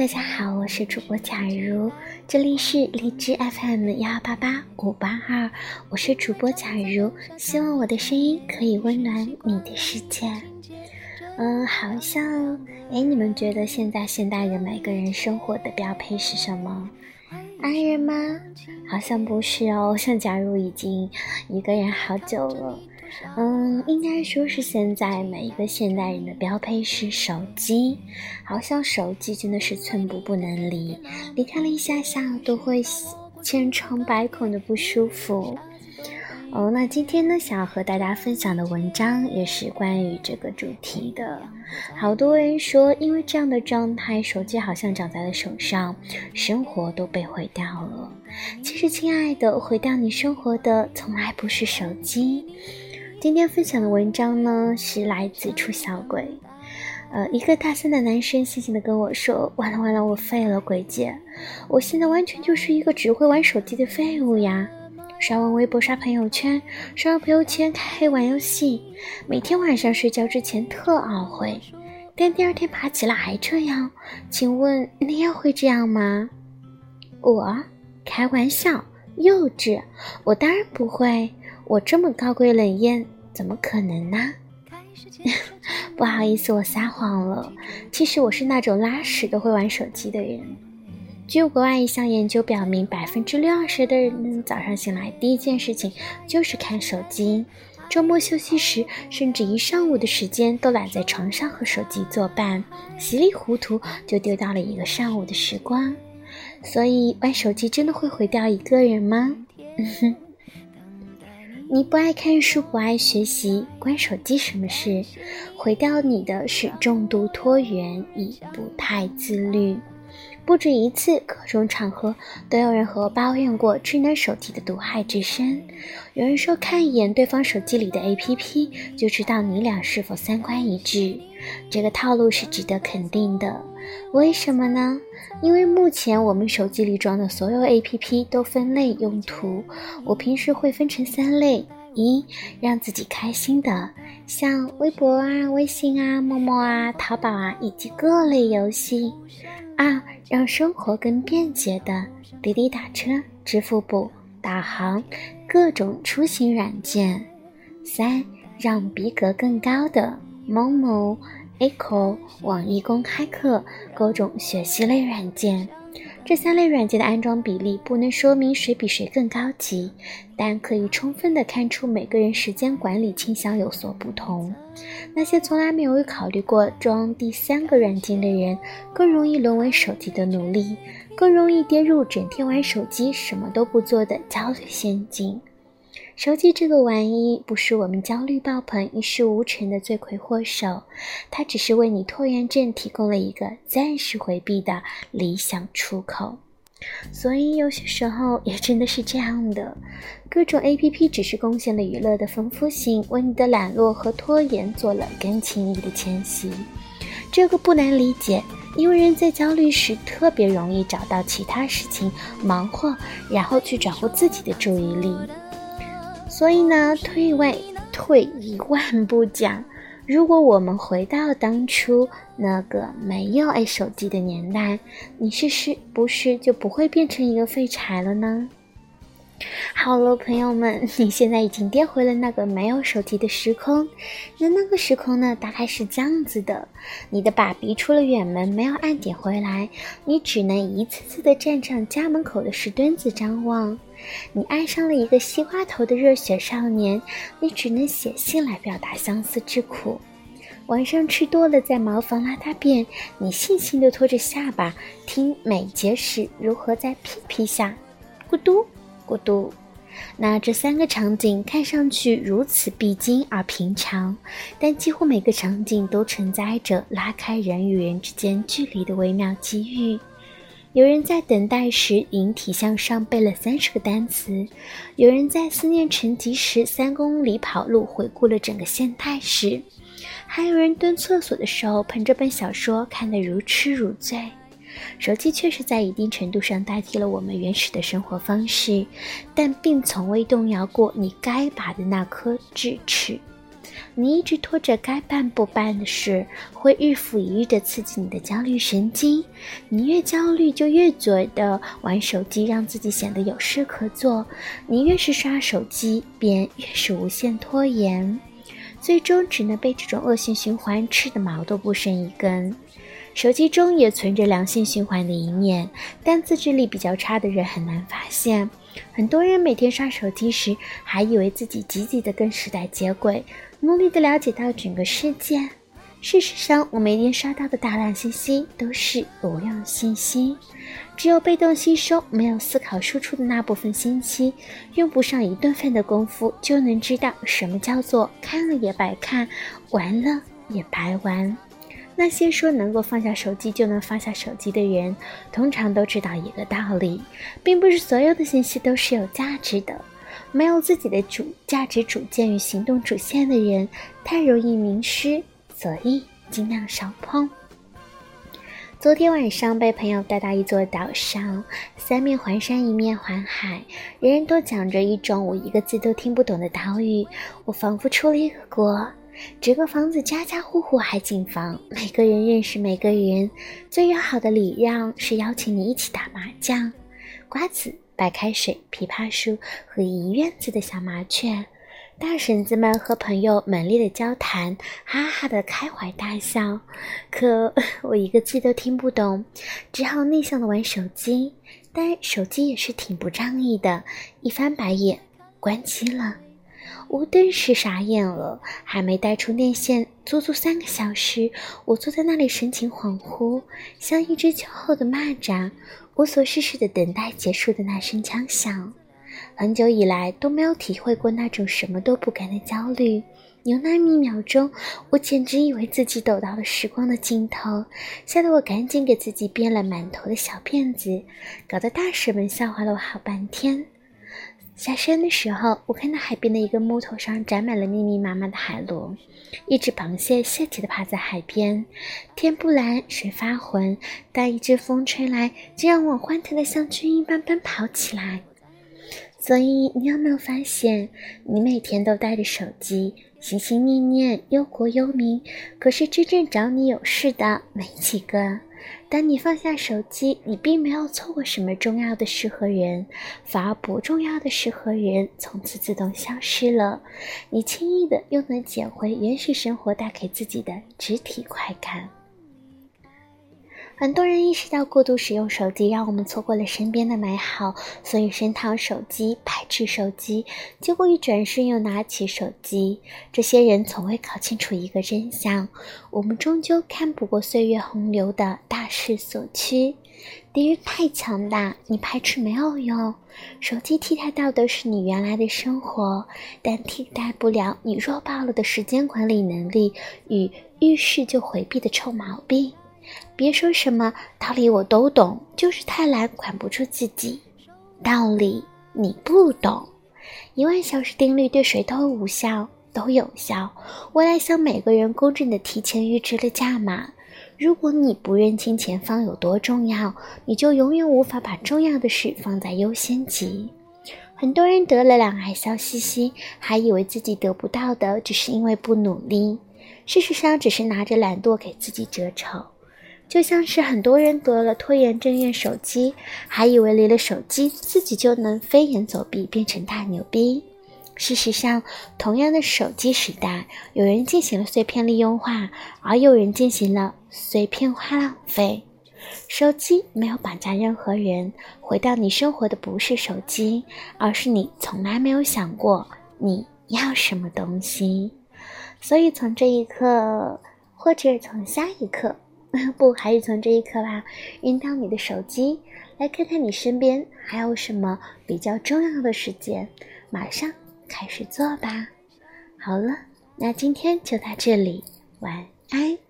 大家好，我是主播假如，这里是荔枝 FM 幺八八五八二，我是主播假如，希望我的声音可以温暖你的世界。嗯，好像，哎，你们觉得现在现代人每个人生活的标配是什么？爱人吗？好像不是哦，像假如已经一个人好久了。嗯，应该说是现在每一个现代人的标配是手机，好像手机真的是寸步不能离，离开了一下下都会千疮百孔的不舒服。哦，那今天呢，想要和大家分享的文章也是关于这个主题的。好多人说，因为这样的状态，手机好像长在了手上，生活都被毁掉了。其实，亲爱的，毁掉你生活的从来不是手机。今天分享的文章呢，是来自出小鬼。呃，一个大三的男生细心的跟我说：“完了完了，我废了，鬼姐，我现在完全就是一个只会玩手机的废物呀！刷完微博，刷朋友圈，刷完朋友圈，开黑玩游戏，每天晚上睡觉之前特懊悔，但第二天爬起来还这样。请问你也会这样吗？”我开玩笑，幼稚，我当然不会。我这么高贵冷艳，怎么可能呢？不好意思，我撒谎了。其实我是那种拉屎都会玩手机的人。据国外一项研究表明，百分之六十的人早上醒来第一件事情就是看手机，周末休息时甚至一上午的时间都懒在床上和手机作伴，稀里糊涂就丢掉了一个上午的时光。所以，玩手机真的会毁掉一个人吗？嗯哼。你不爱看书，不爱学习，关手机什么事？毁掉你的是重度拖延已不太自律。不止一次，各种场合都有人和我抱怨过智能手机的毒害之深。有人说，看一眼对方手机里的 APP，就知道你俩是否三观一致。这个套路是值得肯定的。为什么呢？因为目前我们手机里装的所有 APP 都分类用途，我平时会分成三类：一，让自己开心的，像微博啊、微信啊、陌陌啊、淘宝啊以及各类游戏；二，让生活更便捷的，滴滴打车、支付宝、导航、各种出行软件；三，让逼格更高的，某某。Echo、网易公开课、各种学习类软件，这三类软件的安装比例不能说明谁比谁更高级，但可以充分的看出每个人时间管理倾向有所不同。那些从来没有考虑过装第三个软件的人，更容易沦为手机的奴隶，更容易跌入整天玩手机什么都不做的焦虑陷阱。手机这个玩意不是我们焦虑爆棚、一事无成的罪魁祸首，它只是为你拖延症提供了一个暂时回避的理想出口。所以有些时候也真的是这样的，各种 APP 只是贡献了娱乐的丰富性，为你的懒惰和拖延做了更轻易的迁徙。这个不难理解，因为人在焦虑时特别容易找到其他事情忙活，然后去转移自己的注意力。所以呢，退位退一万步讲，如果我们回到当初那个没有 A 手机的年代，你是是不是就不会变成一个废柴了呢？好了，朋友们，你现在已经跌回了那个没有手机的时空。那那个时空呢，大概是这样子的：你的爸比出了远门，没有按点回来，你只能一次次的站上家门口的石墩子张望。你爱上了一个西瓜头的热血少年，你只能写信来表达相思之苦。晚上吃多了，在茅房拉大便，你悻悻地拖着下巴，听美结石如何在屁屁下咕嘟咕嘟。那这三个场景看上去如此必经而平常，但几乎每个场景都承载着拉开人与人之间距离的微妙机遇。有人在等待时引体向上背了三十个单词，有人在思念成疾时三公里跑路回顾了整个现代史，还有人蹲厕所的时候捧着本小说看得如痴如醉。手机确实在一定程度上代替了我们原始的生活方式，但并从未动摇过你该拔的那颗智齿。你一直拖着该办不办的事，会日复一日地刺激你的焦虑神经。你越焦虑，就越觉得玩手机让自己显得有事可做。你越是刷手机，便越是无限拖延，最终只能被这种恶性循环吃得毛都不剩一根。手机中也存着良性循环的一面，但自制力比较差的人很难发现。很多人每天刷手机时，还以为自己积极地跟时代接轨，努力地了解到整个世界。事实上，我每天刷到的大量信息都是无用信息。只有被动吸收，没有思考输出的那部分信息，用不上一顿饭的功夫，就能知道什么叫做看了也白看，玩了也白玩。那些说能够放下手机就能放下手机的人，通常都知道一个道理，并不是所有的信息都是有价值的。没有自己的主价值主见与行动主线的人，太容易迷失，所以尽量少碰。昨天晚上被朋友带到一座岛上，三面环山，一面环海，人人都讲着一种我一个字都听不懂的岛屿，我仿佛出了一个国。这个房子家家户户海景房，每个人认识每个人。最友好的礼让是邀请你一起打麻将，瓜子、白开水、枇杷树和一院子的小麻雀。大婶子们和朋友猛烈的交谈，哈哈的开怀大笑。可 我一个字都听不懂，只好内向的玩手机。但手机也是挺不仗义的，一翻白眼，关机了。我顿时傻眼了，还没带充电线，足足三个小时，我坐在那里神情恍惚，像一只酒后的蚂蚱，无所事事的等待结束的那声枪响。很久以来都没有体会过那种什么都不干的焦虑，有那么一秒钟，我简直以为自己走到了时光的尽头，吓得我赶紧给自己编了满头的小辫子，搞得大婶们笑话了我好半天。下山的时候，我看到海边的一个木头上长满了密密麻麻的海螺，一只螃蟹泄气地趴在海边。天不蓝，水发浑，但一阵风吹来，竟让我欢腾的像巨鹰般奔跑起来。所以，你有没有发现，你每天都带着手机，心心念念忧国忧民，可是真正找你有事的没几个。当你放下手机，你并没有错过什么重要的事和人，反而不重要的事和人从此自动消失了。你轻易的又能捡回原始生活带给自己的肢体快感。很多人意识到过度使用手机让我们错过了身边的美好，所以深讨手机、排斥手机，结果一转身又拿起手机。这些人从未搞清楚一个真相：我们终究看不过岁月洪流的大势所趋。敌人太强大，你排斥没有用。手机替代到的是你原来的生活，但替代不了你弱爆了的时间管理能力与遇事就回避的臭毛病。别说什么道理我都懂，就是太懒管不住自己。道理你不懂，一万小时定律对谁都无效，都有效。我来向每个人公正的提前预支了价码。如果你不认清前方有多重要，你就永远无法把重要的事放在优先级。很多人得了两癌笑嘻嘻，还以为自己得不到的只是因为不努力，事实上只是拿着懒惰给自己遮丑。就像是很多人得了拖延症用手机，还以为离了手机自己就能飞檐走壁变成大牛逼。事实上，同样的手机时代，有人进行了碎片利用化，而有人进行了碎片化浪费。手机没有绑架任何人，回到你生活的不是手机，而是你从来没有想过你要什么东西。所以从这一刻，或者从下一刻。不，还是从这一刻吧，扔掉你的手机，来看看你身边还有什么比较重要的事件，马上开始做吧。好了，那今天就到这里，晚安。